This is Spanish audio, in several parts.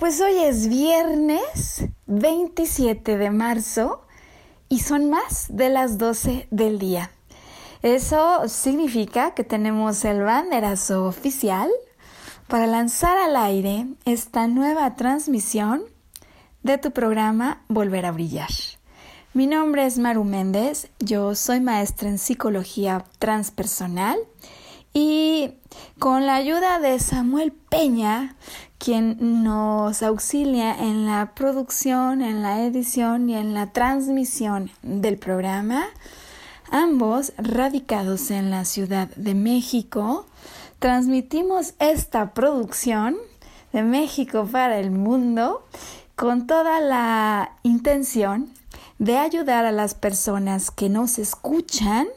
Pues hoy es viernes 27 de marzo y son más de las 12 del día. Eso significa que tenemos el banderazo oficial para lanzar al aire esta nueva transmisión de tu programa Volver a Brillar. Mi nombre es Maru Méndez, yo soy maestra en psicología transpersonal y con la ayuda de Samuel Peña, quien nos auxilia en la producción, en la edición y en la transmisión del programa, ambos radicados en la Ciudad de México, transmitimos esta producción de México para el mundo con toda la intención de ayudar a las personas que nos escuchan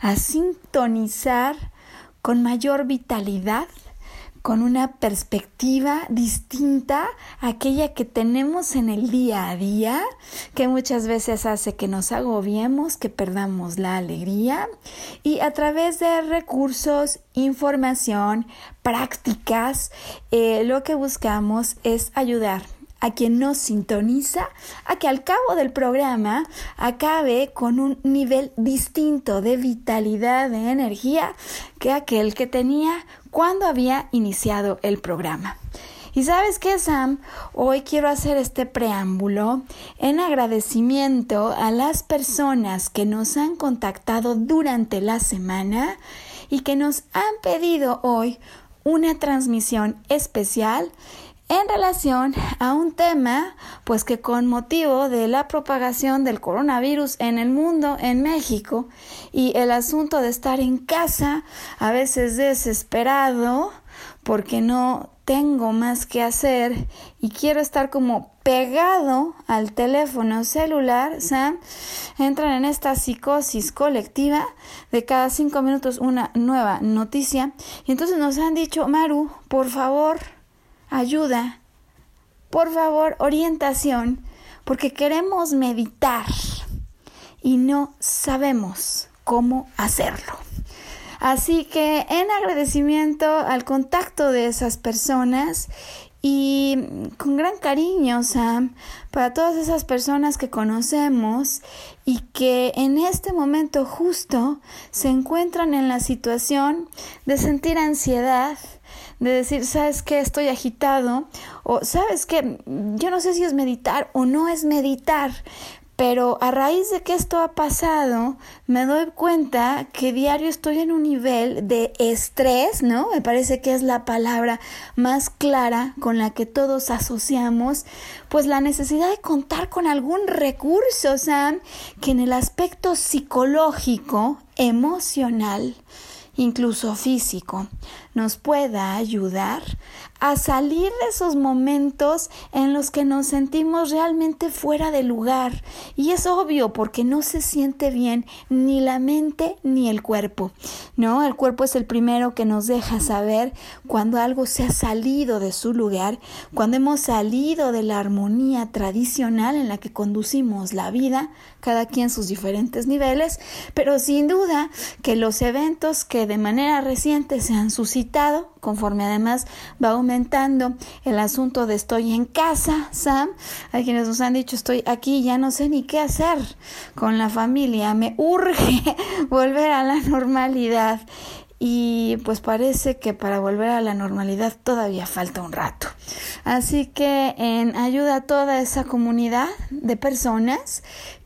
a sintonizar con mayor vitalidad, con una perspectiva distinta a aquella que tenemos en el día a día, que muchas veces hace que nos agobiemos, que perdamos la alegría, y a través de recursos, información, prácticas, eh, lo que buscamos es ayudar a quien nos sintoniza a que al cabo del programa acabe con un nivel distinto de vitalidad, de energía que aquel que tenía cuando había iniciado el programa. Y sabes qué, Sam, hoy quiero hacer este preámbulo en agradecimiento a las personas que nos han contactado durante la semana y que nos han pedido hoy una transmisión especial en relación a un tema, pues que con motivo de la propagación del coronavirus en el mundo, en México, y el asunto de estar en casa, a veces desesperado, porque no tengo más que hacer y quiero estar como pegado al teléfono celular, Sam, entran en esta psicosis colectiva de cada cinco minutos una nueva noticia. Y entonces nos han dicho, Maru, por favor, ayuda, por favor, orientación, porque queremos meditar y no sabemos cómo hacerlo. Así que en agradecimiento al contacto de esas personas y con gran cariño, Sam, para todas esas personas que conocemos y que en este momento justo se encuentran en la situación de sentir ansiedad, de decir, ¿sabes qué? Estoy agitado. O, ¿sabes qué? Yo no sé si es meditar o no es meditar. Pero a raíz de que esto ha pasado, me doy cuenta que diario estoy en un nivel de estrés, ¿no? Me parece que es la palabra más clara con la que todos asociamos, pues la necesidad de contar con algún recurso, Sam, que en el aspecto psicológico, emocional, incluso físico, nos pueda ayudar a salir de esos momentos en los que nos sentimos realmente fuera de lugar. Y es obvio porque no se siente bien ni la mente ni el cuerpo. ¿No? El cuerpo es el primero que nos deja saber cuando algo se ha salido de su lugar, cuando hemos salido de la armonía tradicional en la que conducimos la vida, cada quien sus diferentes niveles, pero sin duda que los eventos que de manera reciente se han suscitado, conforme además va aumentando el asunto de estoy en casa, Sam, hay quienes nos han dicho estoy aquí, ya no sé ni qué hacer con la familia, me urge volver a la normalidad. Y pues parece que para volver a la normalidad todavía falta un rato. Así que en ayuda a toda esa comunidad de personas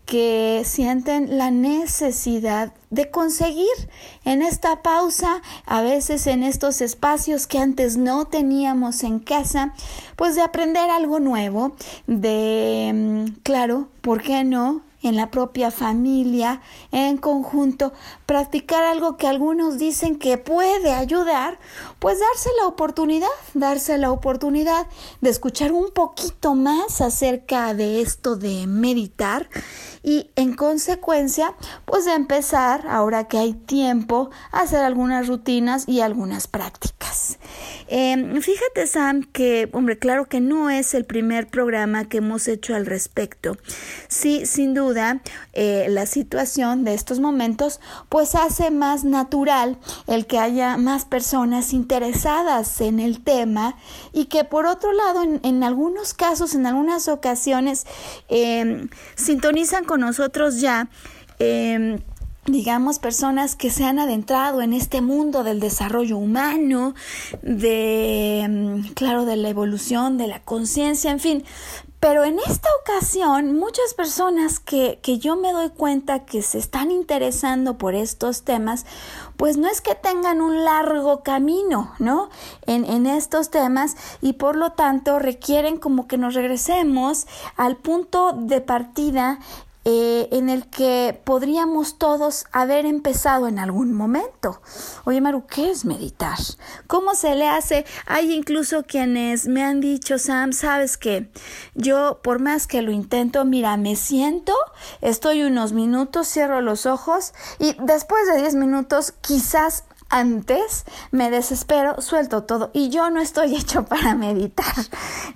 que sienten la necesidad de conseguir en esta pausa, a veces en estos espacios que antes no teníamos en casa, pues de aprender algo nuevo, de, mm, claro, ¿por qué no? en la propia familia, en conjunto, practicar algo que algunos dicen que puede ayudar, pues darse la oportunidad, darse la oportunidad de escuchar un poquito más acerca de esto de meditar y en consecuencia, pues de empezar, ahora que hay tiempo, a hacer algunas rutinas y algunas prácticas. Em, fíjate, Sam, que, hombre, claro que no es el primer programa que hemos hecho al respecto. Sí, sin duda, eh, la situación de estos momentos, pues hace más natural el que haya más personas interesadas en el tema y que por otro lado, en, algunos casos, en algunas ocasiones, em, sintonizan con nosotros ya. Em, digamos, personas que se han adentrado en este mundo del desarrollo humano, de, mm, claro, de la evolución, de la conciencia, en fin. Pero en esta ocasión, muchas personas que, que, yo me doy cuenta que se están interesando por estos temas, pues no es que tengan un largo camino, ¿no? En, en estos temas y por lo tanto requieren como que nos regresemos al punto de partida eh, en el que podríamos todos haber empezado en algún momento. Oye, Maru, ¿qué es meditar? ¿Cómo se le hace? Hay incluso quienes me han dicho, Sam, sabes que yo, por más que lo intento, mira, me siento, estoy unos minutos, cierro los ojos y después de 10 minutos quizás antes me desespero, suelto todo y yo no estoy hecho para meditar,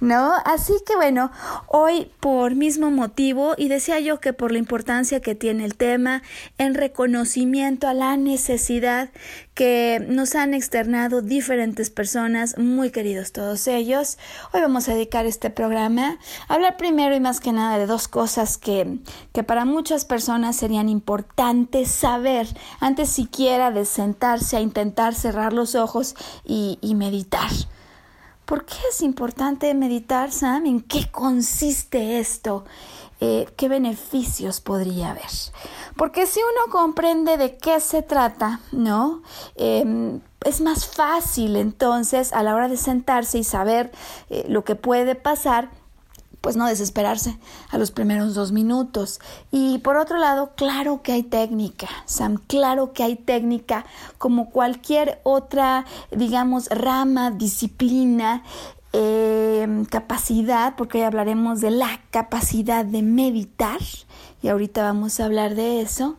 ¿no? Así que bueno, hoy por mismo motivo y decía yo que por la importancia que tiene el tema en reconocimiento a la necesidad que nos han externado diferentes personas, muy queridos todos ellos. Hoy vamos a dedicar este programa a hablar primero y más que nada de dos cosas que, que para muchas personas serían importantes saber antes siquiera de sentarse a intentar cerrar los ojos y, meditar. ¿Por qué es importante meditar, Sam? ¿En qué consiste esto? Eh, qué beneficios podría haber. Porque si uno comprende de qué se trata, ¿no? Em, es más fácil entonces a la hora de sentarse y saber eh, lo que puede pasar, pues no desesperarse a los primeros dos minutos. Y por otro lado, claro que hay técnica, Sam, claro que hay técnica como cualquier otra, digamos, rama, disciplina Em, capacidad, porque hoy hablaremos de la capacidad de meditar, y ahorita vamos a hablar de eso,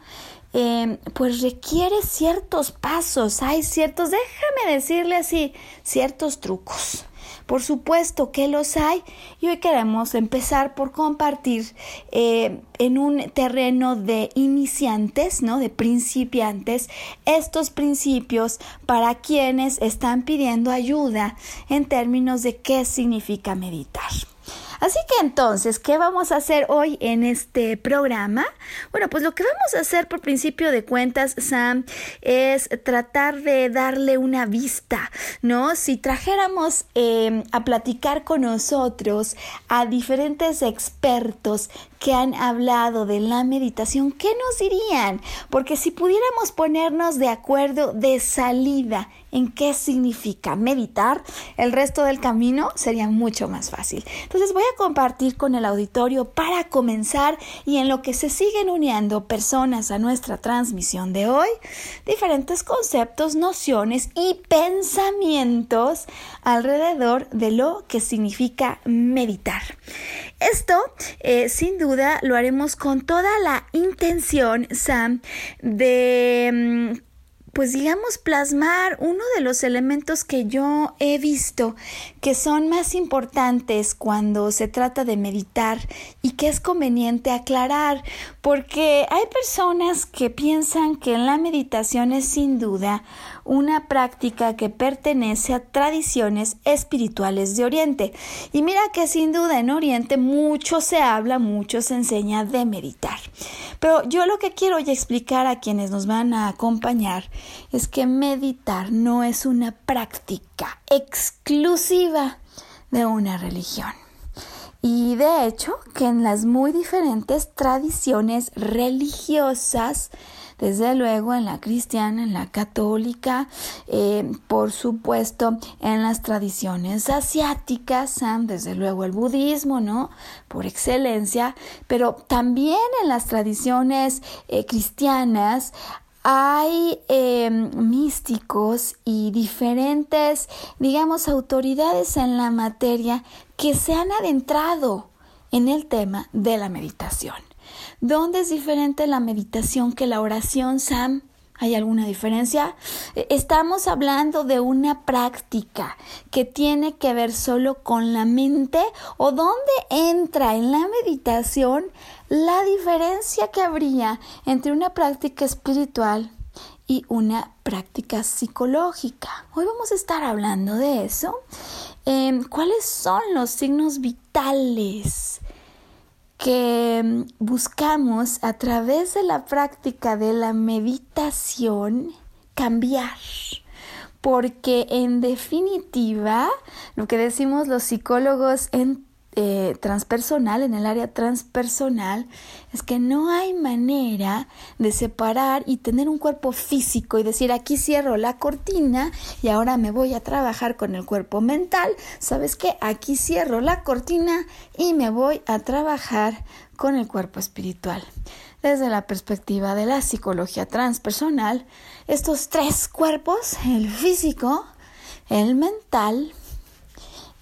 em, pues requiere ciertos pasos, hay ciertos, déjame decirle así, ciertos trucos. Por supuesto que los hay y hoy queremos empezar por compartir eh, en un terreno de iniciantes, ¿no? De principiantes, estos principios para quienes están pidiendo ayuda en términos de qué significa meditar. Así que entonces, ¿qué vamos a hacer hoy en este programa? Bueno, pues lo que vamos a hacer por principio de cuentas, Sam, es tratar de darle una vista, ¿no? Si trajéramos em, a platicar con nosotros a diferentes expertos que han hablado de la meditación, ¿qué nos dirían? Porque si pudiéramos ponernos de acuerdo de salida en qué significa meditar, el resto del camino sería mucho más fácil. Entonces voy a compartir con el auditorio para comenzar y en lo que se siguen uniendo personas a nuestra transmisión de hoy, diferentes conceptos, nociones y pensamientos alrededor de lo que significa meditar. Esto, eh, sin duda, lo haremos con toda la intención, Sam, de mm, pues digamos, plasmar uno de los elementos que yo he visto que son más importantes cuando se trata de meditar y que es conveniente aclarar, porque hay personas que piensan que la meditación es sin duda una práctica que pertenece a tradiciones espirituales de Oriente. Y mira que sin duda en Oriente mucho se habla, mucho se enseña de meditar. Pero yo lo que quiero explicar a quienes nos van a acompañar es que meditar no es una práctica exclusiva de una religión. Y de hecho que en las muy diferentes tradiciones religiosas desde luego en la cristiana, en la católica, eh, por supuesto en las tradiciones asiáticas, desde luego el budismo, ¿no? Por excelencia, pero también en las tradiciones eh, cristianas hay em, místicos y diferentes, digamos, autoridades en la materia que se han adentrado en el tema de la meditación. ¿Dónde es diferente la meditación que la oración, Sam? ¿Hay alguna diferencia? E, estamos hablando de una práctica que tiene que ver solo con la mente o dónde entra en la meditación la diferencia que habría entre una práctica espiritual y una práctica psicológica. Hoy vamos a estar hablando de eso. Em, ¿Cuáles son los signos vitales que mm, buscamos a través de la práctica de la meditación cambiar. Porque en definitiva, lo que decimos los psicólogos en eh, transpersonal, en el área transpersonal, es que no hay manera de separar y tener un cuerpo físico y decir aquí cierro la cortina y ahora me voy a trabajar con el cuerpo mental. ¿Sabes qué? Aquí cierro la cortina y me voy a trabajar con el cuerpo espiritual. Desde la perspectiva de la psicología transpersonal, estos tres cuerpos, el físico, el mental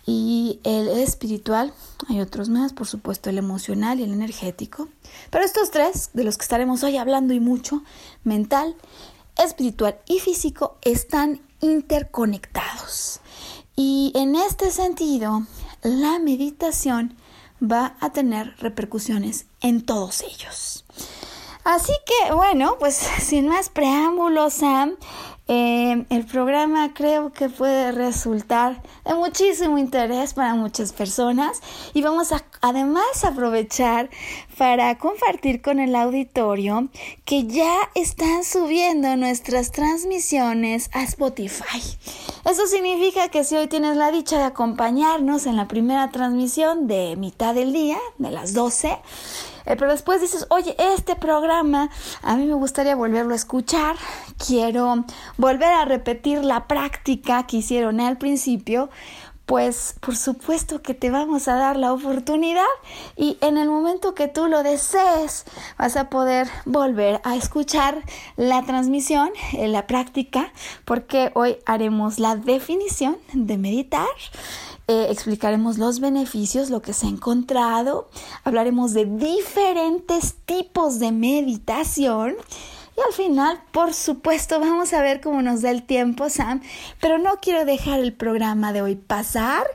y el espiritual, hay otros más, por supuesto, el emocional y el energético. Pero estos tres, de los que estaremos hoy hablando y mucho, mental, espiritual y físico, están interconectados. Y en este sentido, la meditación va a tener repercusiones en todos ellos. Así que, bueno, pues sin más preámbulos, Sam, eh, el programa creo que puede resultar de muchísimo interés para muchas personas y vamos a además aprovechar para compartir con el auditorio que ya están subiendo nuestras transmisiones a Spotify. Eso significa que si hoy tienes la dicha de acompañarnos en la primera transmisión de mitad del día, de las 12, eh, pero después dices, oye, este programa a mí me gustaría volverlo a escuchar, quiero volver a repetir la práctica que hicieron al principio, pues por supuesto que te vamos a dar la oportunidad y en el momento que tú lo desees vas a poder volver a escuchar la transmisión, eh, la práctica, porque hoy haremos la definición de meditar eh, explicaremos los beneficios, lo que se ha encontrado, hablaremos de diferentes tipos de meditación. Y al final, por supuesto, vamos a ver cómo nos da el tiempo, Sam. Pero no quiero dejar el programa de hoy pasar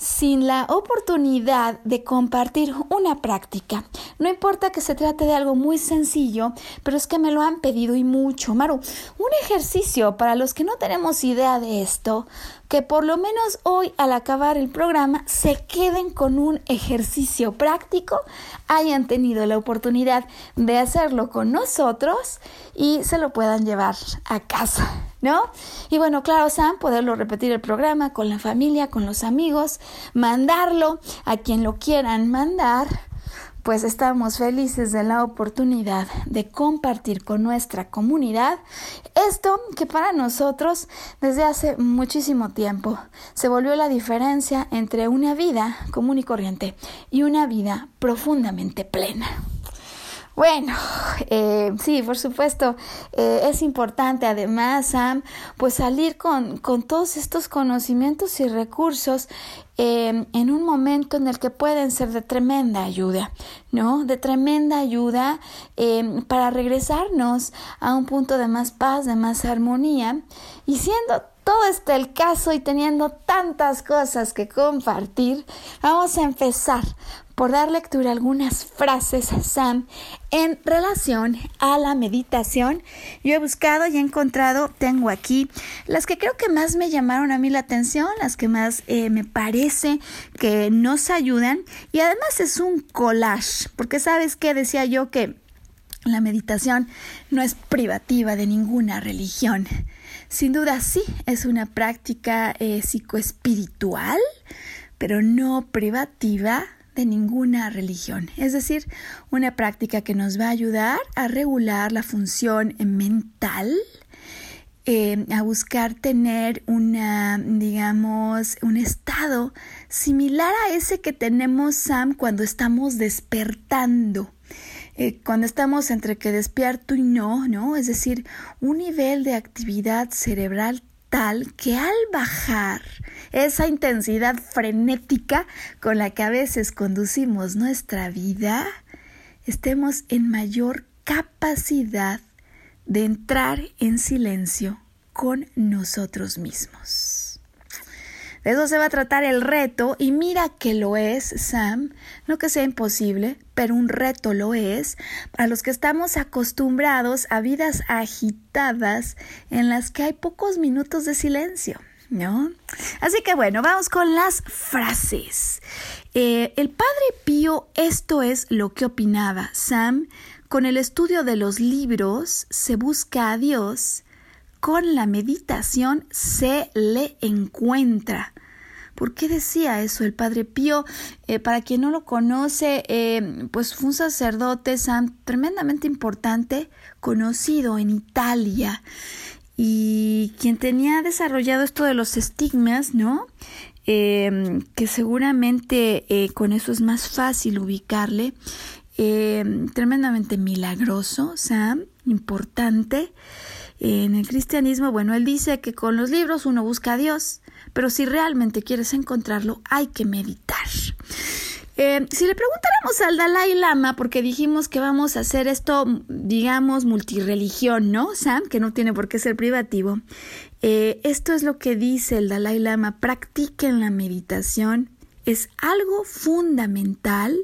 sin la oportunidad de compartir una práctica. No importa que se trate de algo muy sencillo, pero es que me lo han pedido y mucho. Maru, un ejercicio para los que no tenemos idea de esto, que por lo menos hoy al acabar el programa se queden con un ejercicio práctico, hayan tenido la oportunidad de hacerlo con nosotros y se lo puedan llevar a casa. ¿No? Y bueno, claro, Sam, poderlo repetir el programa con la familia, con los amigos, mandarlo a quien lo quieran mandar, pues estamos felices de la oportunidad de compartir con nuestra comunidad esto que para nosotros desde hace muchísimo tiempo se volvió la diferencia entre una vida común y corriente y una vida profundamente plena. Bueno, eh, sí, por supuesto, eh, es importante además, Sam, pues salir con, con todos estos conocimientos y recursos eh, en un momento en el que pueden ser de tremenda ayuda, ¿no? De tremenda ayuda para regresarnos a un punto de más paz, de más armonía y siendo todo este el caso y teniendo tantas cosas que compartir, vamos a empezar por dar lectura a algunas frases, Sam, en relación a la meditación. Yo he buscado y he encontrado, tengo aquí las que creo que más me llamaron a mí la atención, las que más eh, me parece que nos ayudan y además es un collage, porque sabes que decía yo que la meditación no es privativa de ninguna religión. Sin duda sí, es una práctica eh, psicoespiritual, pero no privativa ninguna religión, es decir, una práctica que nos va a ayudar a regular la función mental, eh, a buscar tener una, digamos, un estado similar a ese que tenemos, Sam, cuando estamos despertando. Eh, cuando estamos entre que despierto y no, ¿no? Es decir, un nivel de actividad cerebral tal que al bajar esa intensidad frenética con la que a veces conducimos nuestra vida, estemos en mayor capacidad de entrar en silencio con nosotros mismos. De eso se va a tratar el reto y mira que lo es, Sam, no que sea imposible, pero un reto lo es para los que estamos acostumbrados a vidas agitadas en las que hay pocos minutos de silencio. ¿No? Así que bueno, vamos con las frases. Eh, el padre Pío, esto es lo que opinaba Sam. Con el estudio de los libros se busca a Dios con la meditación se le encuentra. ¿Por qué decía eso el Padre Pío? Eh, para quien no lo conoce, eh, pues fue un sacerdote tremendamente importante, conocido en Italia, y quien tenía desarrollado esto de los estigmas, ¿no? Em, que seguramente eh, con eso es más fácil ubicarle. Em, tremendamente milagroso, Sam, importante en el cristianismo, bueno, él dice que con los libros uno busca a Dios, pero si realmente quieres encontrarlo, hay que meditar. Eh, si le preguntáramos al Dalai Lama, porque dijimos que vamos a hacer esto, digamos, multireligión, ¿no, Sam? Que no tiene por qué ser privativo. Eh, esto es lo que dice el Dalai Lama, practiquen la meditación, es algo fundamental.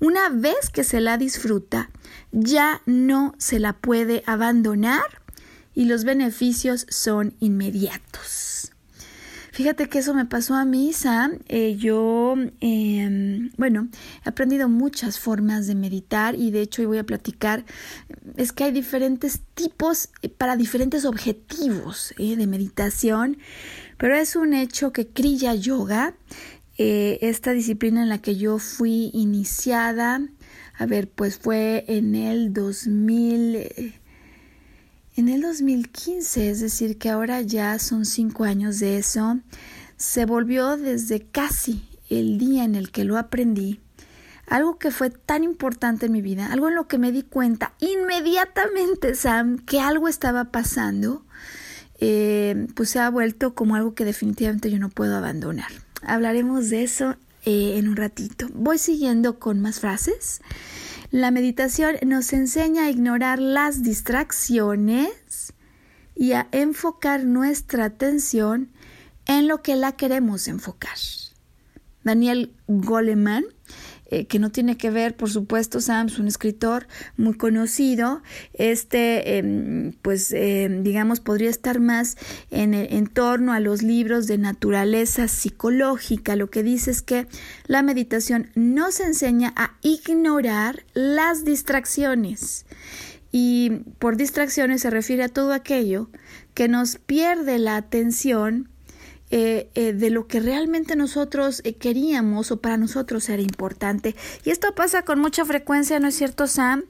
Una vez que se la disfruta, ya no se la puede abandonar y los beneficios son inmediatos. Fíjate que eso me pasó a mí, Sam. Eh, yo, em, bueno, he aprendido muchas formas de meditar y de hecho hoy voy a platicar, es que hay diferentes tipos eh, para diferentes objetivos eh, de meditación, pero es un hecho que Kriya Yoga, esta disciplina en la que yo fui iniciada, a ver, pues fue en el 2000 en el 2015, es decir, que ahora ya son cinco años de eso, se volvió desde casi el día en el que lo aprendí, algo que fue tan importante en mi vida, algo en lo que me di cuenta inmediatamente, Sam, que algo estaba pasando, eh, pues se ha vuelto como algo que definitivamente yo no puedo abandonar. Hablaremos de eso eh, en un ratito. Voy siguiendo con más frases. La meditación nos enseña a ignorar las distracciones y a enfocar nuestra atención en lo que la queremos enfocar. Daniel Goleman eh, que no tiene que ver, por supuesto, Sam es un escritor muy conocido, este, em, pues, em, digamos, podría estar más en, en torno a los libros de naturaleza psicológica. Lo que dice es que la meditación nos enseña a ignorar las distracciones. Y por distracciones se refiere a todo aquello que nos pierde la atención eh, eh, de lo que realmente nosotros eh, queríamos o para nosotros era importante. Y esto pasa con mucha frecuencia, ¿no es cierto, Sam?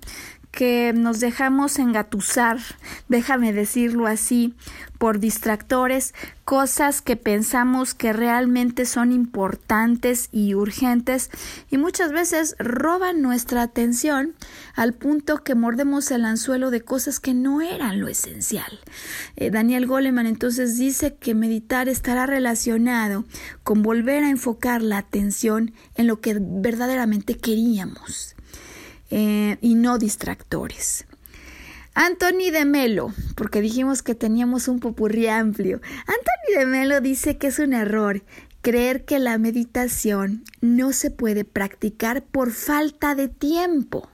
Que nos dejamos engatusar, déjame decirlo así, por distractores, cosas que pensamos que realmente son importantes y urgentes y muchas veces roban nuestra atención al punto que mordemos el anzuelo de cosas que no eran lo esencial. Eh, Daniel Goleman entonces dice que meditar estará relacionado con volver a enfocar la atención en lo que verdaderamente queríamos. Eh, y no distractores. Anthony de Melo, porque dijimos que teníamos un popurrí amplio. Anthony de Melo dice que es un error creer que la meditación no se puede practicar por falta de tiempo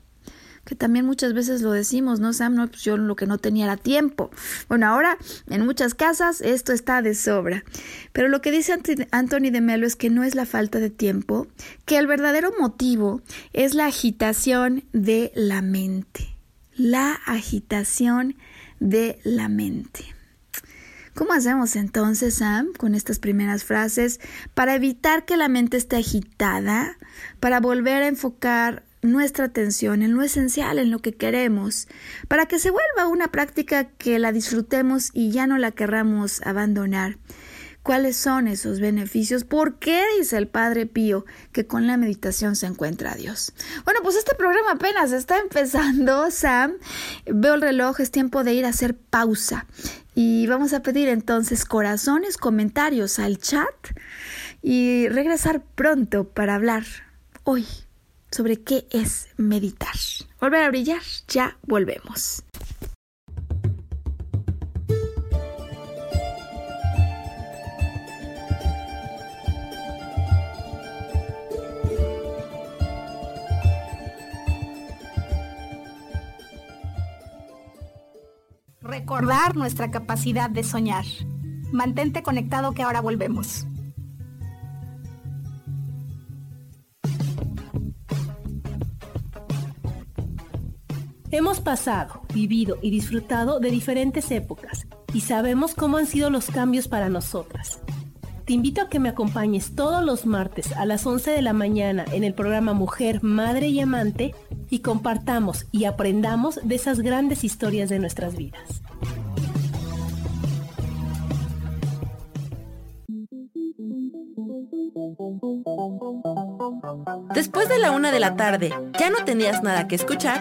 que también muchas veces lo decimos, ¿no, Sam? No, pues yo lo que no tenía era tiempo. Bueno, ahora en muchas casas esto está de sobra. Pero lo que dice Anthony de Melo es que no es la falta de tiempo, que el verdadero motivo es la agitación de la mente. La agitación de la mente. ¿Cómo hacemos entonces, Sam, con estas primeras frases para evitar que la mente esté agitada, para volver a enfocar nuestra atención en lo esencial, en lo que queremos, para que se vuelva una práctica que la disfrutemos y ya no la querramos abandonar. ¿Cuáles son esos beneficios? ¿Por qué dice el Padre Pío que con la meditación se encuentra Dios? Bueno, pues este programa apenas está empezando, Sam. Veo el reloj, es tiempo de ir a hacer pausa. Y vamos a pedir entonces corazones, comentarios al chat y regresar pronto para hablar hoy sobre qué es meditar. Volver a brillar, ya volvemos. Recordar nuestra capacidad de soñar. Mantente conectado que ahora volvemos. Hemos pasado, vivido y disfrutado de diferentes épocas y sabemos cómo han sido los cambios para nosotras. Te invito a que me acompañes todos los martes a las 11 de la mañana en el programa Mujer, Madre y Amante y compartamos y aprendamos de esas grandes historias de nuestras vidas. Después de la una de la tarde, ¿ya no tenías nada que escuchar?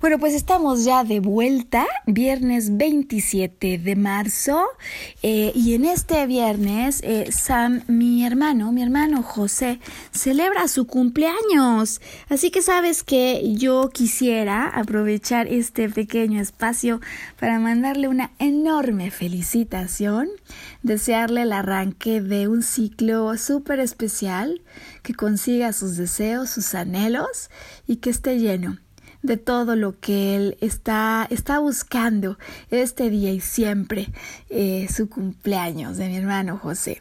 Bueno, pues estamos ya de vuelta, viernes 27 de marzo, eh, y en este viernes, eh, Sam, mi hermano, mi hermano José, celebra su cumpleaños. Así que sabes que yo quisiera aprovechar este pequeño espacio para mandarle una enorme felicitación, desearle el arranque de un ciclo súper especial, que consiga sus deseos, sus anhelos y que esté lleno de todo lo que él está, está buscando este día y siempre, eh, su cumpleaños de mi hermano José.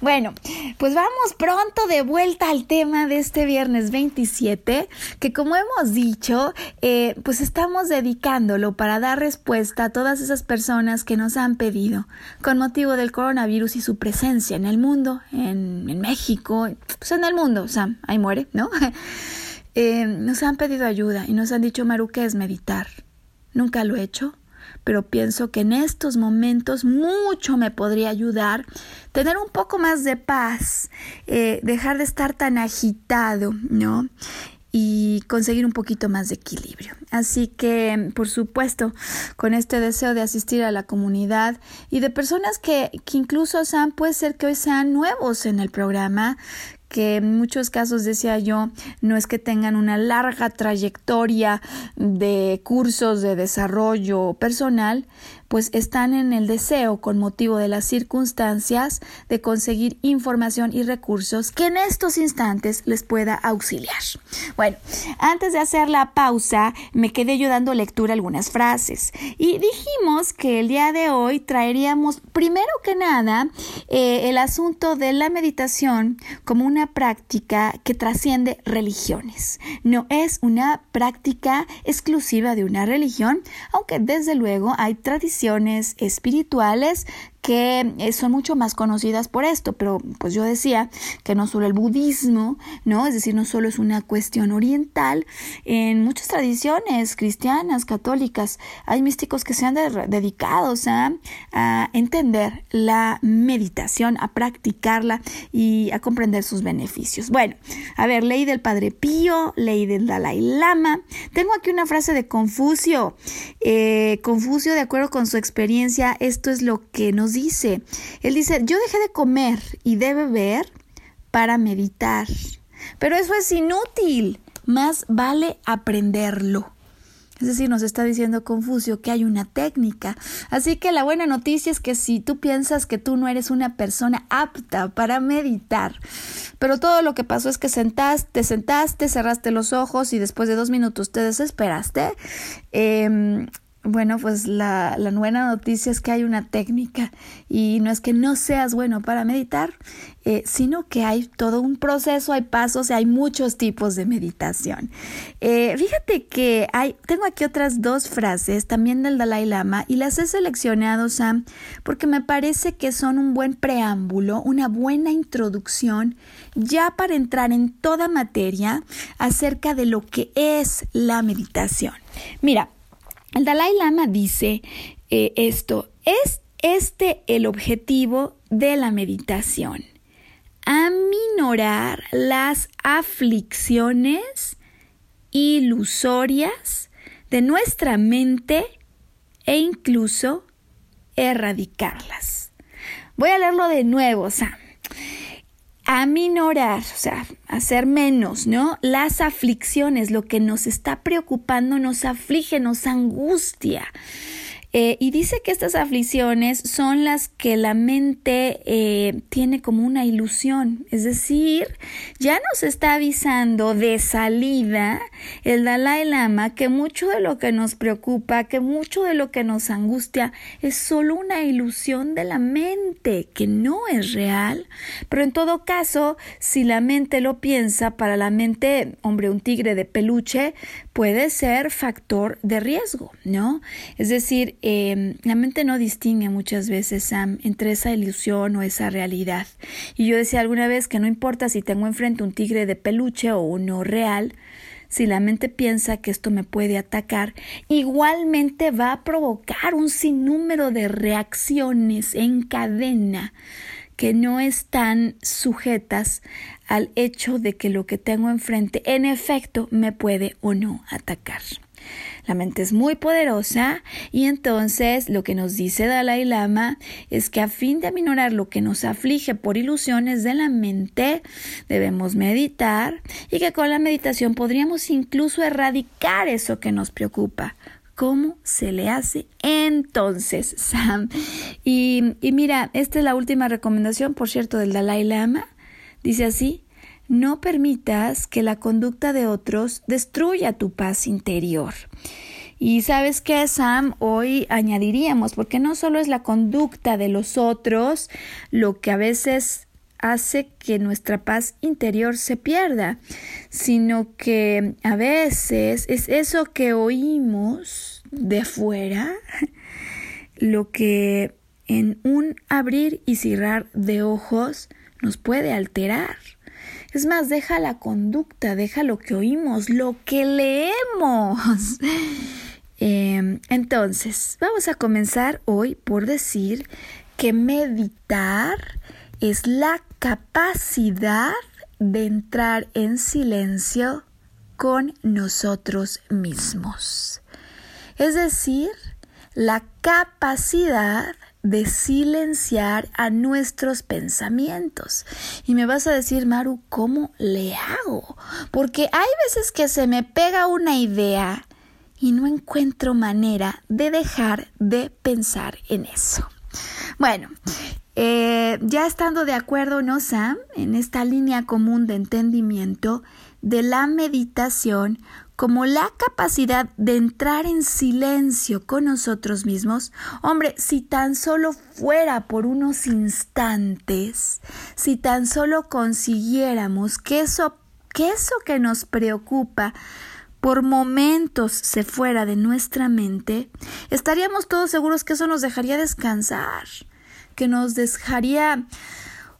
Bueno, pues vamos pronto de vuelta al tema de este viernes 27, que como hemos dicho, eh, pues estamos dedicándolo para dar respuesta a todas esas personas que nos han pedido con motivo del coronavirus y su presencia en el mundo, en, en México, pues en el mundo, o sea, ahí muere, ¿no? Eh, nos han pedido ayuda y nos han dicho, Maru, ¿qué es meditar? Nunca lo he hecho, pero pienso que en estos momentos mucho me podría ayudar tener un poco más de paz, eh, dejar de estar tan agitado, ¿no? y conseguir un poquito más de equilibrio. Así que, por supuesto, con este deseo de asistir a la comunidad y de personas que, que incluso sean, puede ser que hoy sean nuevos en el programa, que en muchos casos, decía yo, no es que tengan una larga trayectoria de cursos de desarrollo personal, pues están en el deseo, con motivo de las circunstancias, de conseguir información y recursos que en estos instantes les pueda auxiliar. Bueno, antes de hacer la pausa, me quedé yo dando lectura a algunas frases y dijimos que el día de hoy traeríamos, primero que nada, eh, el asunto de la meditación como una práctica que trasciende religiones. No es una práctica exclusiva de una religión, aunque desde luego hay tradiciones espirituales que eh, son mucho más conocidas por esto, pero pues yo decía que no solo el budismo, ¿no? Es decir, no solo es una cuestión oriental, en muchas tradiciones cristianas, católicas, hay místicos que se han a, a entender la meditación, a practicarla y a comprender sus beneficios. Bueno, a ver, ley del Padre Pío, ley del Dalai Lama. Tengo aquí una frase de Confucio. Eh, Confucio, de acuerdo con su experiencia, esto es lo que nos dice. Él dice, yo dejé de comer y de beber para meditar. Pero eso es inútil. Más vale aprenderlo. Es decir, nos está diciendo Confucio que hay una técnica. Así que la buena noticia es que si tú piensas que tú no eres una persona apta para meditar, pero todo lo que pasó es que sentaste, te sentaste, cerraste los ojos y después de dos minutos te desesperaste, eh, bueno, pues la, la, buena noticia es que hay una técnica y no es que no seas bueno para meditar, eh, sino que hay todo un proceso, hay pasos, hay muchos tipos de meditación. Eh, fíjate que hay, tengo aquí otras dos frases también del Dalai Lama y las he seleccionado, Sam, porque me parece que son un buen preámbulo, una buena introducción ya para entrar en toda materia acerca de lo que es la meditación. Mira, el Dalai Lama dice eh, esto, es este el objetivo de la meditación, aminorar las aflicciones ilusorias de nuestra mente e incluso erradicarlas. Voy a leerlo de nuevo, Sam aminorar, o sea, hacer menos, ¿no? Las aflicciones, lo que nos está preocupando, nos aflige, nos angustia. Eh, y dice que estas aflicciones son las que la mente eh, tiene como una ilusión, es decir, ya nos está avisando de salida el Dalai Lama que mucho de lo que nos preocupa, que mucho de lo que nos angustia es solo una ilusión de la mente, que no es real. Pero en todo caso, si la mente lo piensa, para la mente, hombre, un tigre de peluche puede ser factor de riesgo, ¿no? Es decir, Em, la mente no distingue muchas veces, Sam, entre esa ilusión o esa realidad. Y yo decía alguna vez que no importa si tengo enfrente un tigre de peluche o uno real, si la mente piensa que esto me puede atacar, igualmente va a provocar un sinnúmero de reacciones en cadena que no están sujetas al hecho de que lo que tengo enfrente en efecto me puede o no atacar. La mente es muy poderosa y entonces lo que nos dice Dalai Lama es que a fin de aminorar lo que nos aflige por ilusiones de la mente, debemos meditar y que con la meditación podríamos incluso erradicar eso que nos preocupa. ¿Cómo se le hace entonces, Sam? Y, y mira, esta es la última recomendación, por cierto, del Dalai Lama. Dice así, no permitas que la conducta de otros destruya tu paz interior. Y sabes qué, Sam, hoy añadiríamos, porque no solo es la conducta de los otros lo que a veces hace que nuestra paz interior se pierda, sino que a veces es eso que oímos de fuera lo que en un abrir y cerrar de ojos nos puede alterar. Es más, deja la conducta, deja lo que oímos, lo que leemos. Em, entonces, vamos a comenzar hoy por decir que meditar es la capacidad de entrar en silencio con nosotros mismos. Es decir, la capacidad de silenciar a nuestros pensamientos. Y me vas a decir, Maru, ¿cómo le hago? Porque hay veces que se me pega una idea y no encuentro manera de dejar de pensar en eso. Bueno, eh, ya estando de acuerdo, ¿no, Sam? En esta línea común de entendimiento de la meditación como la capacidad de entrar en silencio con nosotros mismos, hombre, si tan solo fuera por unos instantes, si tan solo consiguiéramos que eso, que eso que nos preocupa por momentos se fuera de nuestra mente, estaríamos todos seguros que eso nos dejaría descansar, que nos dejaría,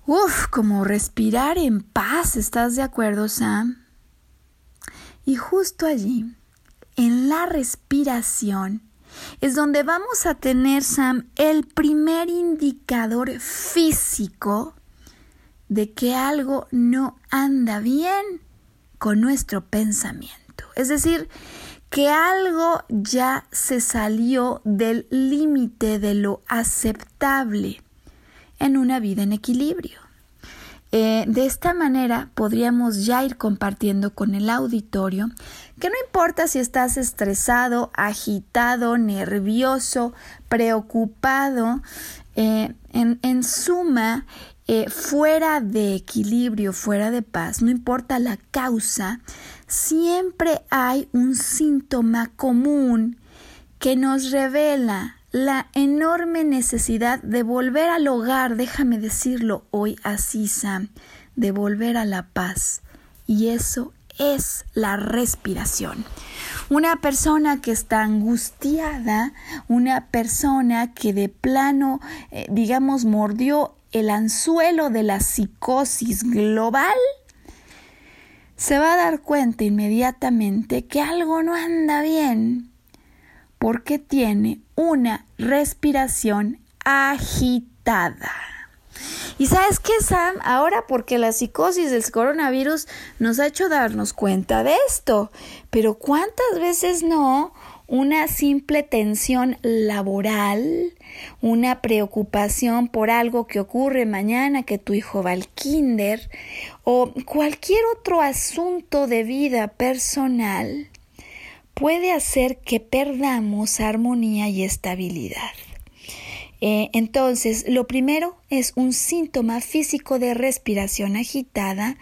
uff, como respirar en paz. ¿Estás de acuerdo, Sam? Y justo allí, en la respiración, es donde vamos a tener, Sam, el primer indicador físico de que algo no anda bien con nuestro pensamiento. Es decir, que algo ya se salió del límite de lo aceptable en una vida en equilibrio. Eh, de esta manera podríamos ya ir compartiendo con el auditorio que no importa si estás estresado, agitado, nervioso, preocupado, eh, en, suma, eh, fuera de equilibrio, fuera de paz, no importa la causa, siempre hay un síntoma común que nos revela la enorme necesidad de volver al hogar, déjame decirlo hoy así, Sam, de volver a la paz. Y eso es la respiración. Una persona que está angustiada, una persona que de plano, eh, digamos, mordió el anzuelo de la psicosis global, se va a dar cuenta inmediatamente que algo no anda bien porque tiene una respiración agitada. Y sabes qué, Sam, ahora porque la psicosis del coronavirus nos ha hecho darnos cuenta de esto, pero ¿cuántas veces no? Una simple tensión laboral, una preocupación por algo que ocurre mañana que tu hijo va al kinder o cualquier otro asunto de vida personal puede hacer que perdamos armonía y estabilidad. Eh, entonces, lo primero es un síntoma físico de respiración agitada,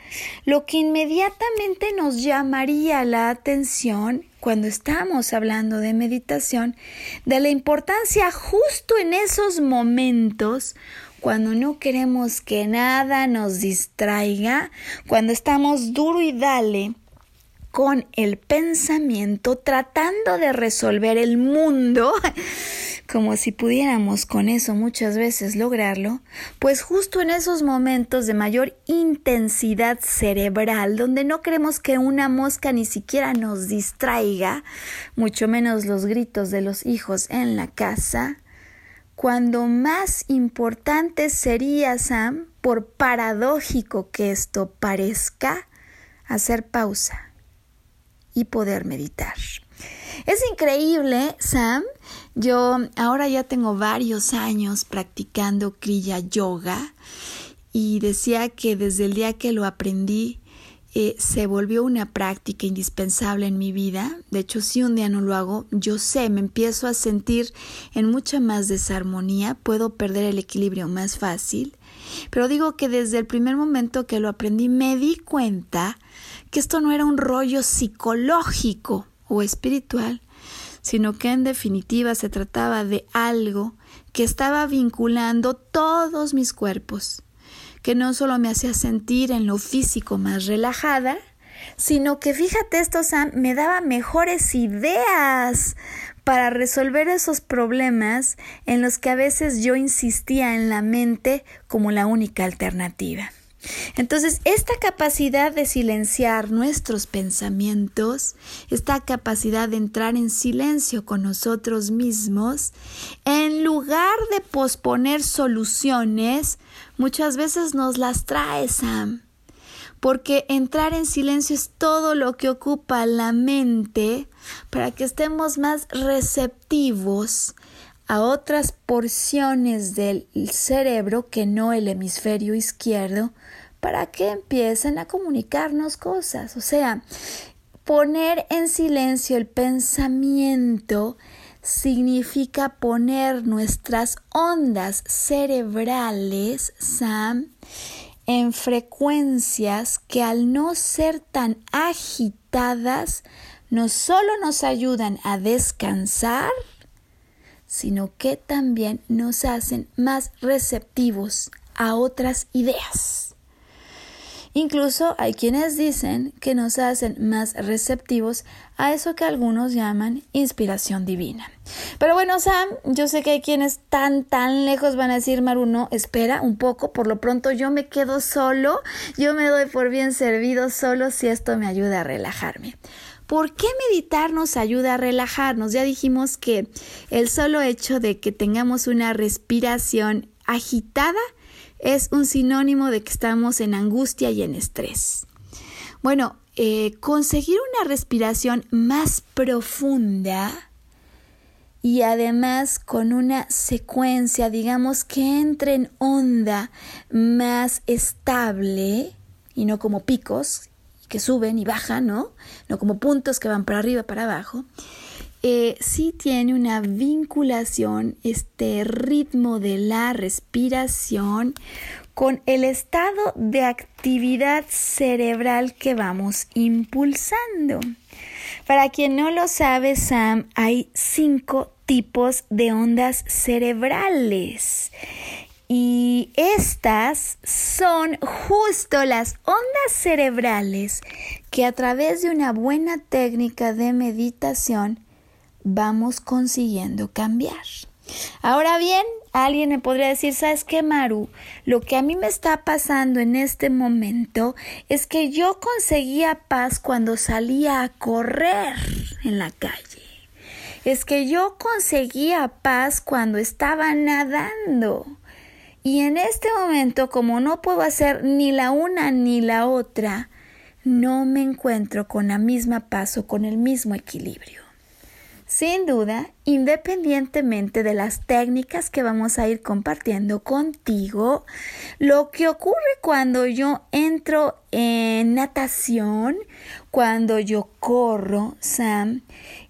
lo que inmediatamente nos llamaría la atención cuando estamos hablando de meditación, de la importancia justo en esos momentos cuando no queremos que nada nos distraiga, cuando estamos duro y dale con el pensamiento tratando de resolver el mundo, como si pudiéramos con eso muchas veces lograrlo, pues justo en esos momentos de mayor intensidad cerebral, donde no queremos que una mosca ni siquiera nos distraiga, mucho menos los gritos de los hijos en la casa, cuando más importante sería, Sam, por paradójico que esto parezca, hacer pausa y poder meditar. Es increíble, Sam. Yo ahora ya tengo varios años practicando Kriya Yoga y decía que desde el día que lo aprendí eh, se volvió una práctica indispensable en mi vida. De hecho, si un día no lo hago, yo sé, me empiezo a sentir en mucha más desarmonía, puedo perder el equilibrio más fácil. Pero digo que desde el primer momento que lo aprendí me di cuenta que esto no era un rollo psicológico o espiritual, sino que en definitiva se trataba de algo que estaba vinculando todos mis cuerpos, que no solo me hacía sentir en lo físico más relajada, sino que fíjate esto, me daba mejores ideas para resolver esos problemas en los que a veces yo insistía en la mente como la única alternativa. Entonces, esta capacidad de silenciar nuestros pensamientos, esta capacidad de entrar en silencio con nosotros mismos, en lugar de posponer soluciones, muchas veces nos las trae Sam. Porque entrar en silencio es todo lo que ocupa la mente para que estemos más receptivos a otras porciones del cerebro que no el hemisferio izquierdo para que empiecen a comunicarnos cosas. O sea, poner en silencio el pensamiento significa poner nuestras ondas cerebrales, Sam, en frecuencias que al no ser tan agitadas, no solo nos ayudan a descansar, sino que también nos hacen más receptivos a otras ideas. Incluso hay quienes dicen que nos hacen más receptivos a eso que algunos llaman inspiración divina. Pero bueno, Sam, yo sé que hay quienes tan, tan lejos van a decir, Maru, no, espera un poco, por lo pronto yo me quedo solo, yo me doy por bien servido solo si esto me ayuda a relajarme. ¿Por qué meditar nos ayuda a relajarnos? Ya dijimos que el solo hecho de que tengamos una respiración agitada es un sinónimo de que estamos en angustia y en estrés. Bueno, eh, conseguir una respiración más profunda y además con una secuencia, digamos, que entre en onda más estable y no como picos que suben y bajan, ¿no? No como puntos que van para arriba, para abajo. Eh, sí tiene una vinculación, este ritmo de la respiración con el estado de actividad cerebral que vamos impulsando. Para quien no lo sabe, Sam, hay cinco tipos de ondas cerebrales. Y estas son justo las ondas cerebrales que a través de una buena técnica de meditación vamos consiguiendo cambiar. Ahora bien, alguien me podría decir, ¿sabes qué, Maru? Lo que a mí me está pasando en este momento es que yo conseguía paz cuando salía a correr en la calle. Es que yo conseguía paz cuando estaba nadando. Y en este momento, como no puedo hacer ni la una ni la otra, no me encuentro con la misma paz o con el mismo equilibrio. Sin duda, independientemente de las técnicas que vamos a ir compartiendo contigo, lo que ocurre cuando yo entro en natación, cuando yo corro, Sam,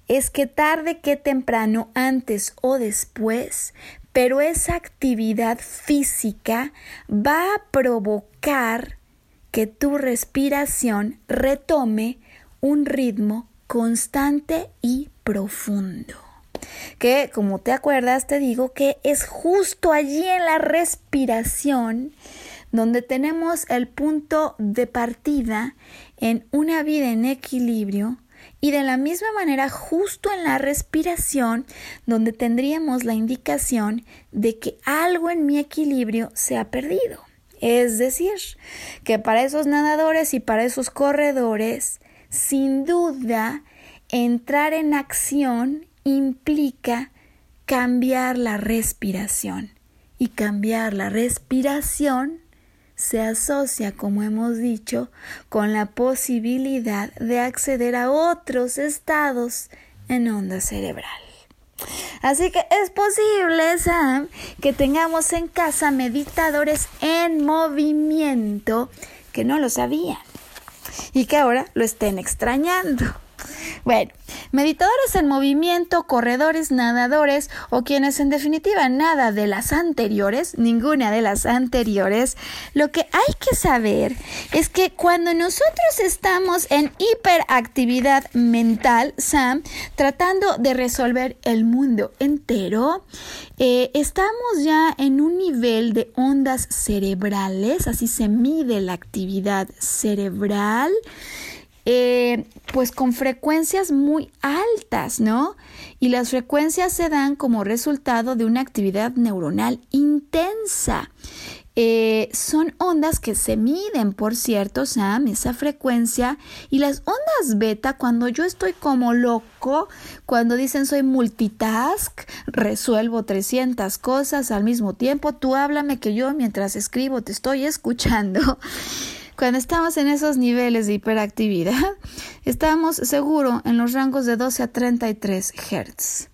es que tarde que temprano, antes o después, pero esa actividad física va a provocar que tu respiración retome un ritmo constante y profundo. Que, como te acuerdas, te digo que es justo allí en la respiración donde tenemos el punto de partida en una vida en equilibrio y de la misma manera justo en la respiración donde tendríamos la indicación de que algo en mi equilibrio se ha perdido. Es decir, que para esos nadadores y para esos corredores, sin duda, entrar en acción implica cambiar la respiración. Y cambiar la respiración se asocia, como hemos dicho, con la posibilidad de acceder a otros estados en onda cerebral. Así que es posible, Sam, que tengamos en casa meditadores en movimiento que no lo sabían y que ahora lo estén extrañando. Bueno, meditadores en movimiento, corredores, nadadores o quienes en definitiva nada de las anteriores, ninguna de las anteriores, lo que hay que saber es que cuando nosotros estamos en hiperactividad mental, Sam, tratando de resolver el mundo entero, eh, estamos ya en un nivel de ondas cerebrales, así se mide la actividad cerebral. Eh, pues con frecuencias muy altas, ¿no? Y las frecuencias se dan como resultado de una actividad neuronal intensa. Eh, son ondas que se miden, por cierto, Sam, esa frecuencia. Y las ondas beta, cuando yo estoy como loco, cuando dicen soy multitask, resuelvo 300 cosas al mismo tiempo, tú háblame que yo mientras escribo te estoy escuchando. Cuando estamos en esos niveles de hiperactividad, estamos seguro en los rangos de 12 a 33 Hz.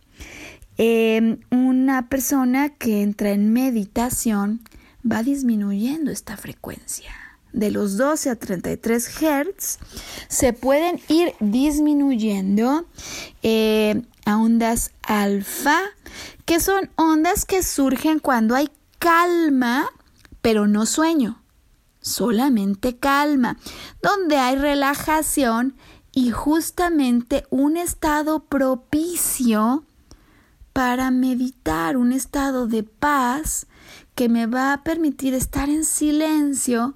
Em, una persona que entra en meditación va disminuyendo esta frecuencia. De los 12 a 33 Hz se pueden ir disminuyendo eh, a ondas alfa, que son ondas que surgen cuando hay calma, pero no sueño solamente calma, donde hay relajación y justamente un estado propicio para meditar, un estado de paz que me va a permitir estar en silencio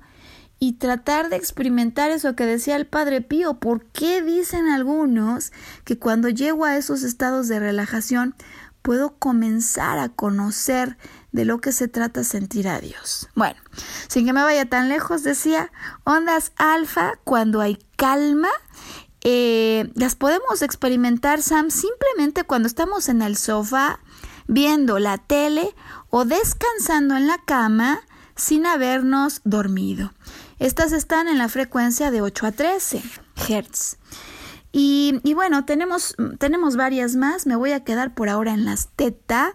y tratar de experimentar eso que decía el Padre Pío. ¿Por qué dicen algunos que cuando llego a esos estados de relajación puedo comenzar a conocer de lo que se trata sentir a Dios. Bueno, sin que me vaya tan lejos, decía, ondas alfa, cuando hay calma, eh, las podemos experimentar, Sam, simplemente cuando estamos en el sofá viendo la tele o descansando en la cama sin habernos dormido. Estas están en la frecuencia de 8 a 13 Hz. Y, y, bueno, tenemos, tenemos varias más. Me voy a quedar por ahora en las teta.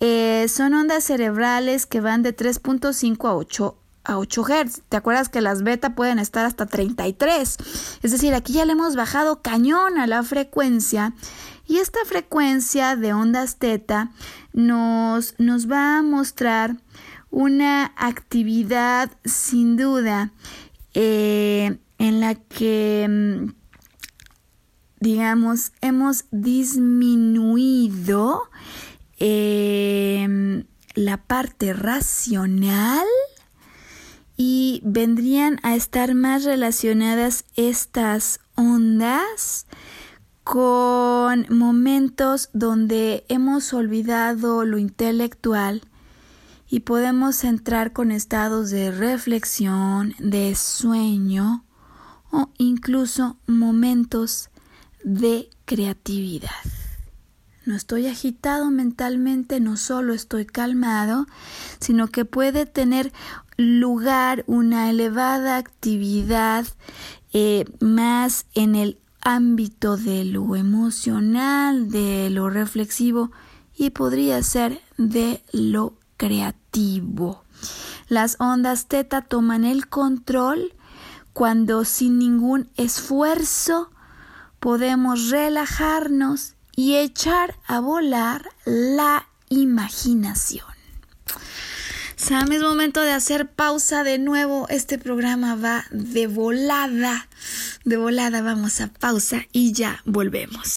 Eh, son ondas cerebrales que van de 3.5 a 8 a 8 Hz. ¿Te acuerdas que las beta pueden estar hasta 33? Es decir, aquí ya le hemos bajado cañón a la frecuencia y esta frecuencia de ondas teta nos, nos va a mostrar una actividad sin duda eh, en la que mm, digamos hemos disminuido Em, la parte racional y vendrían a estar más relacionadas estas ondas con momentos donde hemos olvidado lo intelectual y podemos entrar con estados de reflexión, de sueño o incluso momentos de creatividad no estoy agitado mentalmente, no solo estoy calmado, sino que puede tener lugar una elevada actividad eh, más en el ámbito de lo emocional, de lo reflexivo y podría ser de lo creativo. Las ondas teta toman el control cuando sin ningún esfuerzo podemos relajarnos y echar a volar la imaginación. Sam, es momento de hacer pausa de nuevo. Este programa va de volada. De volada vamos a pausa y ya volvemos.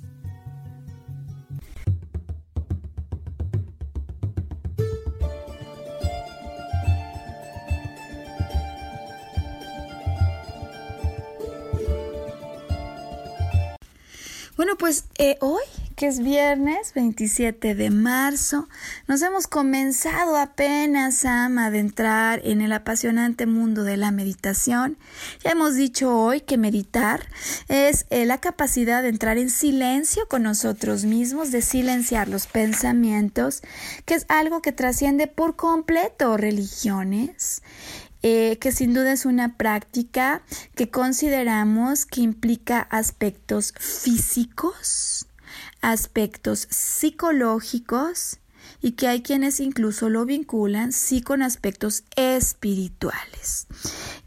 Pues eh, hoy, que es viernes 27 de marzo, nos hemos comenzado apenas a adentrar en el apasionante mundo de la meditación. Ya hemos dicho hoy que meditar es eh, la capacidad de entrar en silencio con nosotros mismos, de silenciar los pensamientos, que es algo que trasciende por completo religiones eh, que sin duda es una práctica que consideramos que implica aspectos físicos, aspectos psicológicos y que hay quienes incluso lo vinculan sí con aspectos espirituales.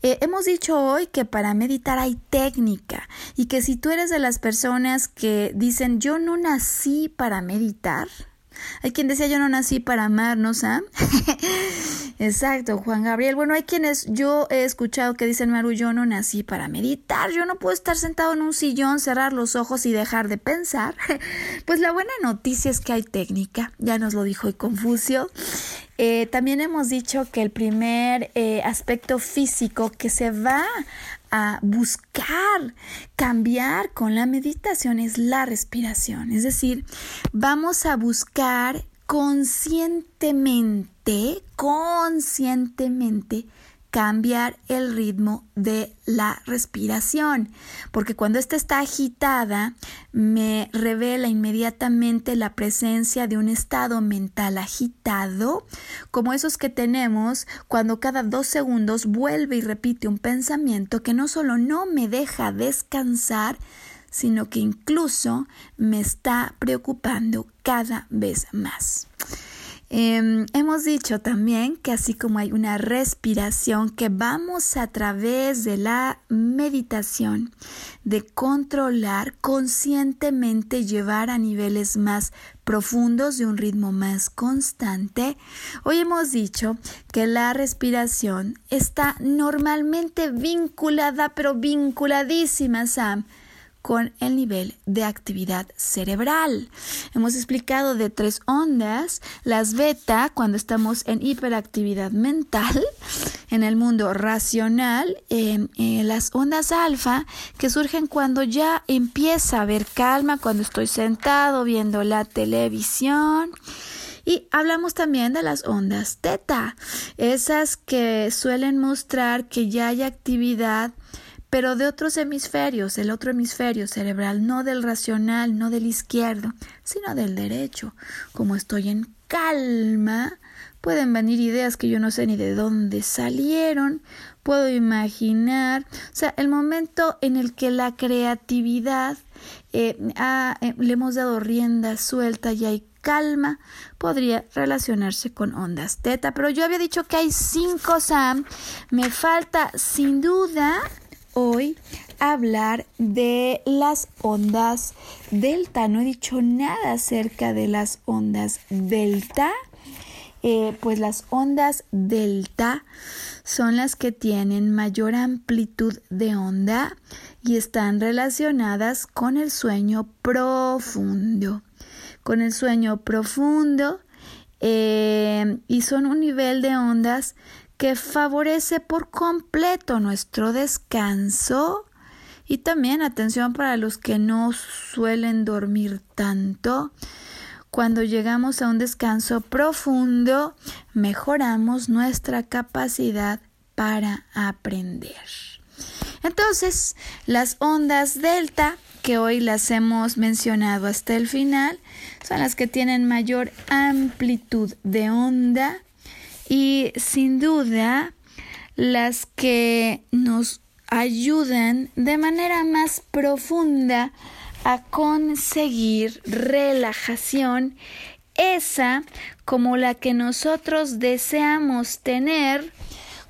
Eh, hemos dicho hoy que para meditar hay técnica y que si tú eres de las personas que dicen yo no nací para meditar, hay quien decía yo no nací para amar, ¿no, Sam? Exacto, Juan Gabriel. Bueno, hay quienes yo he escuchado que dicen, Maru, yo no nací para meditar, yo no puedo estar sentado en un sillón, cerrar los ojos y dejar de pensar. pues la buena noticia es que hay técnica, ya nos lo dijo Confucio. Eh, también hemos dicho que el primer eh, aspecto físico que se va a buscar cambiar con la meditación es la respiración. Es decir, vamos a buscar conscientemente, conscientemente cambiar el ritmo de la respiración, porque cuando esta está agitada me revela inmediatamente la presencia de un estado mental agitado, como esos que tenemos cuando cada dos segundos vuelve y repite un pensamiento que no solo no me deja descansar, sino que incluso me está preocupando cada vez más. Em, hemos dicho también que así como hay una respiración que vamos a través de la meditación de controlar conscientemente llevar a niveles más profundos de un ritmo más constante, hoy hemos dicho que la respiración está normalmente vinculada, pero vinculadísima, Sam, con el nivel de actividad cerebral. Hemos explicado de tres ondas, las beta cuando estamos en hiperactividad mental, en el mundo racional, em, eh, las ondas alfa que surgen cuando ya empieza a haber calma, cuando estoy sentado viendo la televisión Y hablamos también de las ondas teta, esas que suelen mostrar que ya hay actividad pero de otros hemisferios, el otro hemisferio cerebral, no del racional, no del izquierdo, sino del derecho. Como estoy en calma, pueden venir ideas que yo no sé ni de dónde salieron, puedo imaginar, o sea, el momento en el que la creatividad eh, eh, le hemos dado rienda suelta y hay calma, podría relacionarse con ondas teta. Pero yo había dicho que hay cinco, Sam. Me falta sin duda hoy hablar de las ondas delta. No he dicho nada acerca de las ondas delta. Eh, pues las ondas delta son las que tienen mayor amplitud de onda y están relacionadas con el sueño profundo. Con el sueño profundo eh, y son un nivel de ondas que favorece por completo nuestro descanso y también atención para los que no suelen dormir tanto. Cuando llegamos a un descanso profundo, mejoramos nuestra capacidad para aprender. Entonces, las ondas delta, que hoy las hemos mencionado hasta el final, son las que tienen mayor amplitud de onda y sin duda las que nos ayudan de manera más profunda a conseguir relajación, esa como la que nosotros deseamos tener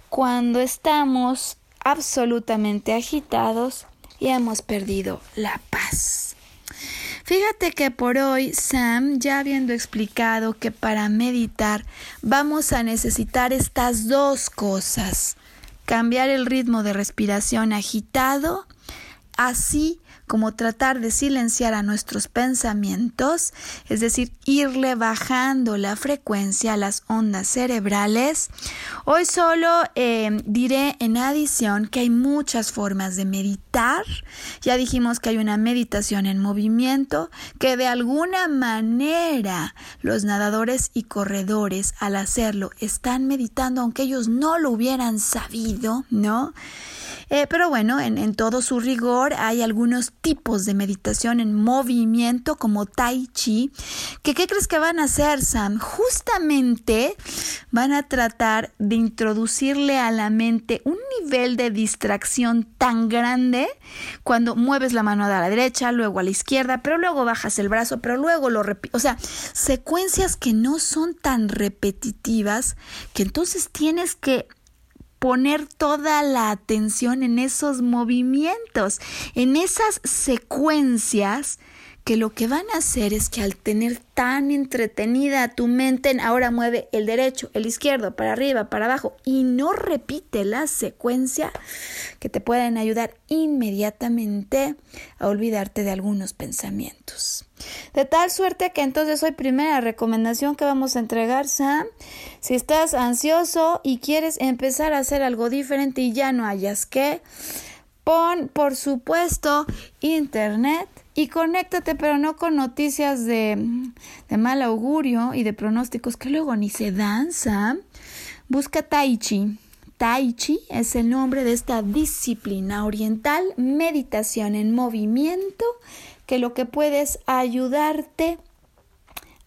cuando estamos absolutamente agitados y hemos perdido la paz. Fíjate que por hoy, Sam, ya habiendo explicado que para meditar vamos a necesitar estas dos cosas, cambiar el ritmo de respiración agitado, así como tratar de silenciar a nuestros pensamientos, es decir, irle bajando la frecuencia a las ondas cerebrales. Hoy solo eh, diré en adición que hay muchas formas de meditar. Ya dijimos que hay una meditación en movimiento, que de alguna manera los nadadores y corredores al hacerlo están meditando, aunque ellos no lo hubieran sabido, ¿no? Eh, pero bueno, en, todo su rigor hay algunos tipos de meditación en movimiento como Tai Chi, que ¿qué crees que van a hacer, Sam? Justamente van a tratar de introducirle a la mente un nivel de distracción tan grande cuando mueves la mano a la derecha, luego a la izquierda, pero luego bajas el brazo, pero luego lo repites. O sea, secuencias que no son tan repetitivas que entonces tienes que poner toda la atención en esos movimientos, en esas secuencias que lo que van a hacer es que al tener tan entretenida tu mente, ahora mueve el derecho, el izquierdo, para arriba, para abajo, y no repite la secuencia, que te pueden ayudar inmediatamente a olvidarte de algunos pensamientos. De tal suerte que entonces hoy primera recomendación que vamos a entregar, Sam, si estás ansioso y quieres empezar a hacer algo diferente y ya no hayas que, pon por supuesto internet y conéctate, pero no con noticias de, de mal augurio y de pronósticos que luego ni se danza. Busca Tai Chi. Tai Chi es el nombre de esta disciplina oriental, meditación en movimiento, que lo que puede es ayudarte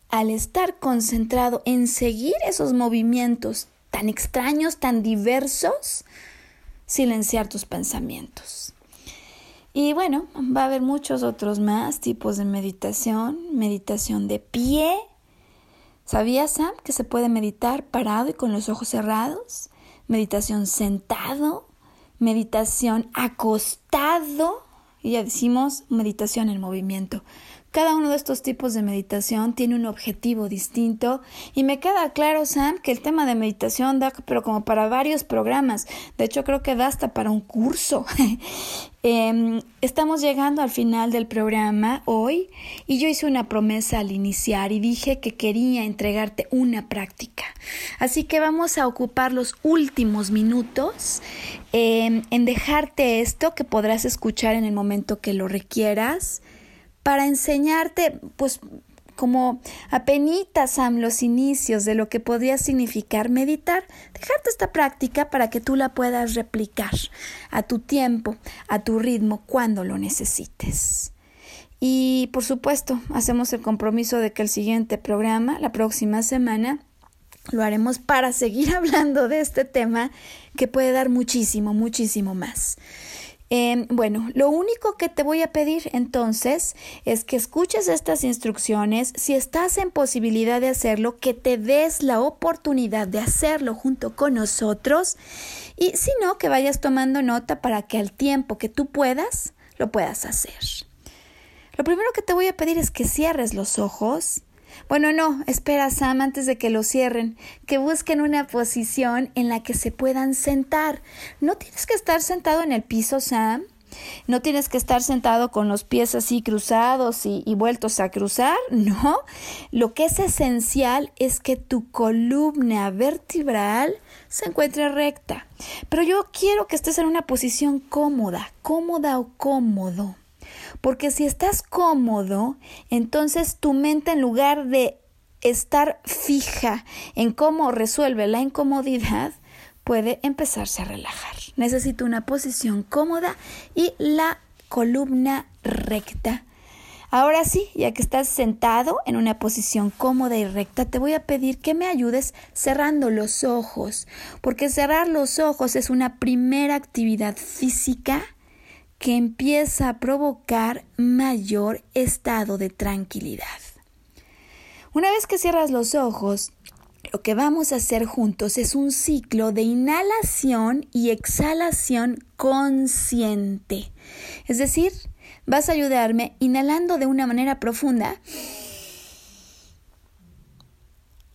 al estar concentrado en seguir esos movimientos tan extraños, tan diversos, silenciar tus pensamientos. Y bueno, va a haber muchos otros más tipos de meditación, meditación de pie. ¿Sabías, Sam, que se puede meditar parado y con los ojos cerrados? Meditación sentado, meditación acostado, y ya decimos meditación en movimiento. Cada uno de estos tipos de meditación tiene un objetivo distinto y me queda claro, Sam, que el tema de meditación da, pero como para varios programas. De hecho, creo que da hasta para un curso. Em, estamos llegando al final del programa hoy y yo hice una promesa al iniciar y dije que quería entregarte una práctica. Así que vamos a ocupar los últimos minutos em, en dejarte esto que podrás escuchar en el momento que lo requieras para enseñarte, pues, como apenitas, Sam, los inicios de lo que podría significar meditar, dejarte esta práctica para que tú la puedas replicar a tu tiempo, a tu ritmo, cuando lo necesites. Y por supuesto, hacemos el compromiso de que el siguiente programa, la próxima semana, lo haremos para seguir hablando de este tema que puede dar muchísimo, muchísimo más. Em, bueno, lo único que te voy a pedir entonces es que escuches estas instrucciones, si estás en posibilidad de hacerlo, que te des la oportunidad de hacerlo junto con nosotros. Y si no, que vayas tomando nota para que al tiempo que tú puedas, lo puedas hacer. Lo primero que te voy a pedir es que cierres los ojos bueno, no, espera Sam antes de que lo cierren, que busquen una posición en la que se puedan sentar. No tienes que estar sentado en el piso, Sam. No tienes que estar sentado con los pies así cruzados y, y, vueltos a cruzar, no. Lo que es esencial es que tu columna vertebral se encuentre recta. Pero yo quiero que estés en una posición cómoda, cómoda o cómodo. Porque si estás cómodo, entonces tu mente en lugar de estar fija en cómo resuelve la incomodidad, puede empezarse a relajar. Necesito una posición cómoda y la columna recta. Ahora sí, ya que estás sentado en una posición cómoda y recta, te voy a pedir que me ayudes cerrando los ojos, porque cerrar los ojos es una primera actividad física que empieza a provocar mayor estado de tranquilidad. Una vez que cierras los ojos, lo que vamos a hacer juntos es un ciclo de inhalación y exhalación consciente. Es decir, vas a ayudarme inhalando de una manera profunda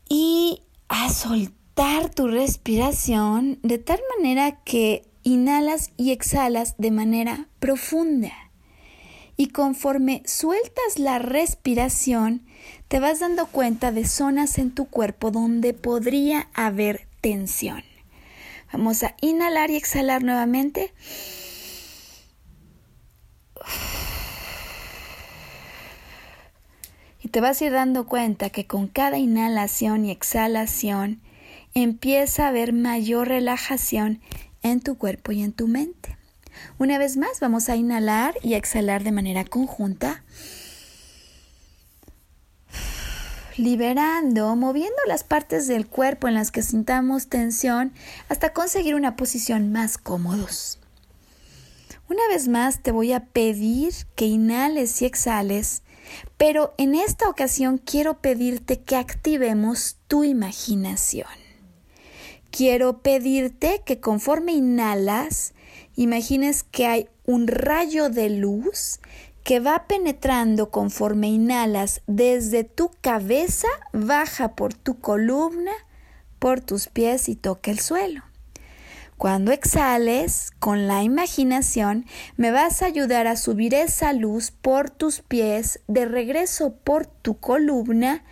y a soltar tu respiración de tal manera que inhalas y exhalas de manera profunda. Y conforme sueltas la respiración, te vas dando cuenta de zonas en tu cuerpo donde podría haber tensión. Vamos a inhalar y exhalar nuevamente. Y te vas a ir dando cuenta que con cada inhalación y exhalación empieza a haber mayor relajación en tu cuerpo y en tu mente. Una vez más, vamos a inhalar y exhalar de manera conjunta, liberando, moviendo las partes del cuerpo en las que sintamos tensión hasta conseguir una posición más cómodos. Una vez más te voy a pedir que inhales y exhales, pero en esta ocasión quiero pedirte que activemos tu imaginación quiero pedirte que conforme inhalas, imagines que hay un rayo de luz que va penetrando conforme inhalas desde tu cabeza, baja por tu columna, por tus pies y toca el suelo. Cuando exhales con la imaginación, me vas a ayudar a subir esa luz por tus pies, de regreso por tu columna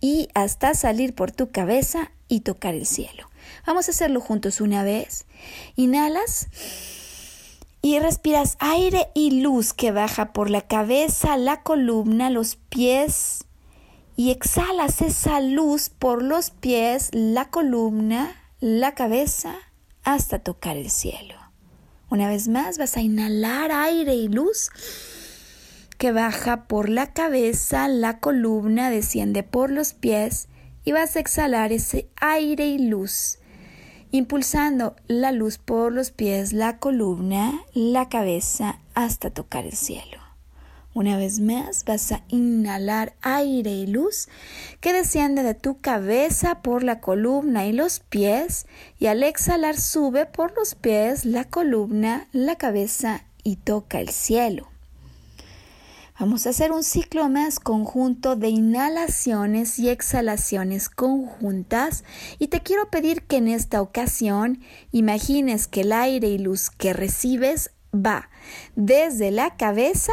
y hasta salir por tu cabeza y tocar el cielo. Vamos a hacerlo juntos una vez. Inhalas y respiras aire y luz que baja por la cabeza, la columna, los pies. Y exhalas esa luz por los pies, la columna, la cabeza, hasta tocar el cielo. Una vez más vas a inhalar aire y luz que baja por la cabeza, la columna, desciende por los pies y vas a exhalar ese aire y luz, impulsando la luz por los pies, la columna, la cabeza hasta tocar el cielo. Una vez más vas a inhalar aire y luz que desciende de tu cabeza por la columna y los pies y al exhalar sube por los pies, la columna, la cabeza y toca el cielo. Vamos a hacer un ciclo más conjunto de inhalaciones y exhalaciones conjuntas. Y te quiero pedir que en esta ocasión imagines que el aire y luz que recibes va desde la cabeza,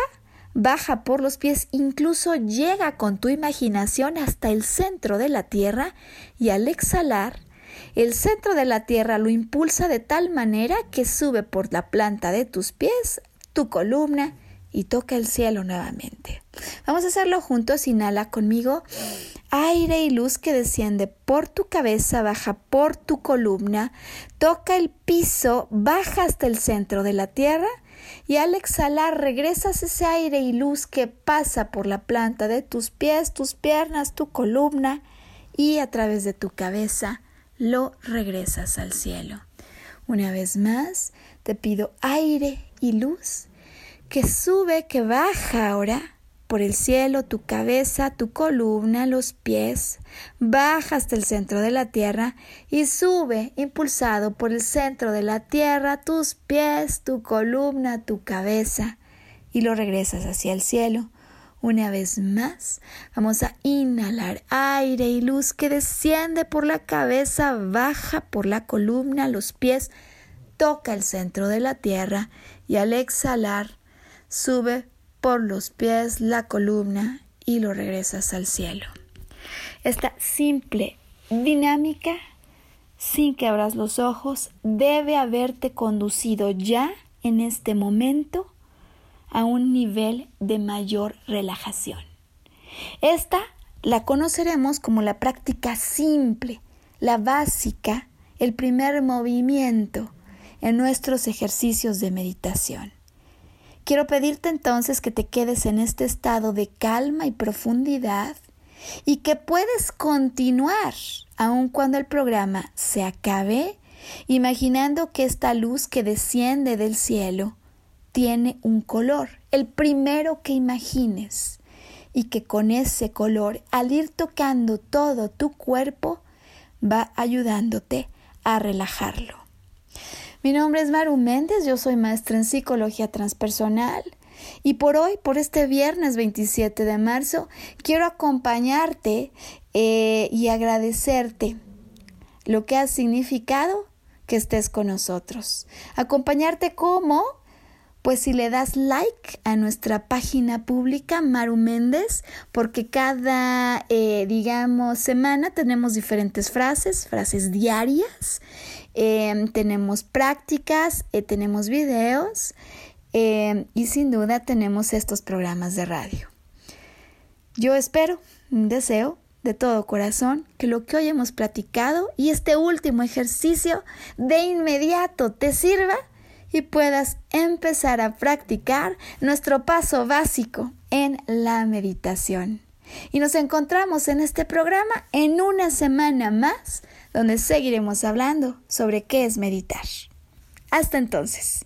baja por los pies, incluso llega con tu imaginación hasta el centro de la tierra. Y al exhalar el centro de la tierra lo impulsa de tal manera que sube por la planta de tus pies, tu columna y toca el cielo nuevamente. Vamos a hacerlo juntos. Inhala conmigo. Aire y luz que desciende por tu cabeza, baja por tu columna, toca el piso, baja hasta el centro de la tierra y al exhalar regresas ese aire y luz que pasa por la planta de tus pies, tus piernas, tu columna y a través de tu cabeza lo regresas al cielo. Una vez más, te pido aire y luz que sube, que baja ahora por el cielo, tu cabeza, tu columna, los pies, baja hasta el centro de la tierra y sube impulsado por el centro de la tierra, tus pies, tu columna, tu cabeza y lo regresas hacia el cielo. Una vez más, vamos a inhalar aire y luz que desciende por la cabeza, baja por la columna, los pies, toca el centro de la tierra y al exhalar sube por los pies la columna y lo regresas al cielo. Esta simple dinámica, sin que abras los ojos, debe haberte conducido ya en este momento a un nivel de mayor relajación. Esta la conoceremos como la práctica simple, la básica, el primer movimiento en nuestros ejercicios de meditación. Quiero pedirte entonces que te quedes en este estado de calma y profundidad y que puedes continuar aun cuando el programa se acabe, imaginando que esta luz que desciende del cielo tiene un color, el primero que imagines, y que con ese color, al ir tocando todo tu cuerpo, va ayudándote a relajarlo. Mi nombre es Maru Méndez, yo soy maestra en psicología transpersonal y por hoy, por este viernes 27 de marzo, quiero acompañarte eh, y agradecerte lo que ha significado que estés con nosotros. Acompañarte como pues si le das like a nuestra página pública Maru Méndez, porque cada, eh, digamos, semana tenemos diferentes frases, frases diarias, em, tenemos prácticas, eh, tenemos videos em, y sin duda tenemos estos programas de radio. Yo espero, deseo de todo corazón que lo que hoy hemos platicado y este último ejercicio de inmediato te sirva y puedas empezar a practicar nuestro paso básico en la meditación. Y nos encontramos en este programa en una semana más, donde seguiremos hablando sobre qué es meditar. Hasta entonces.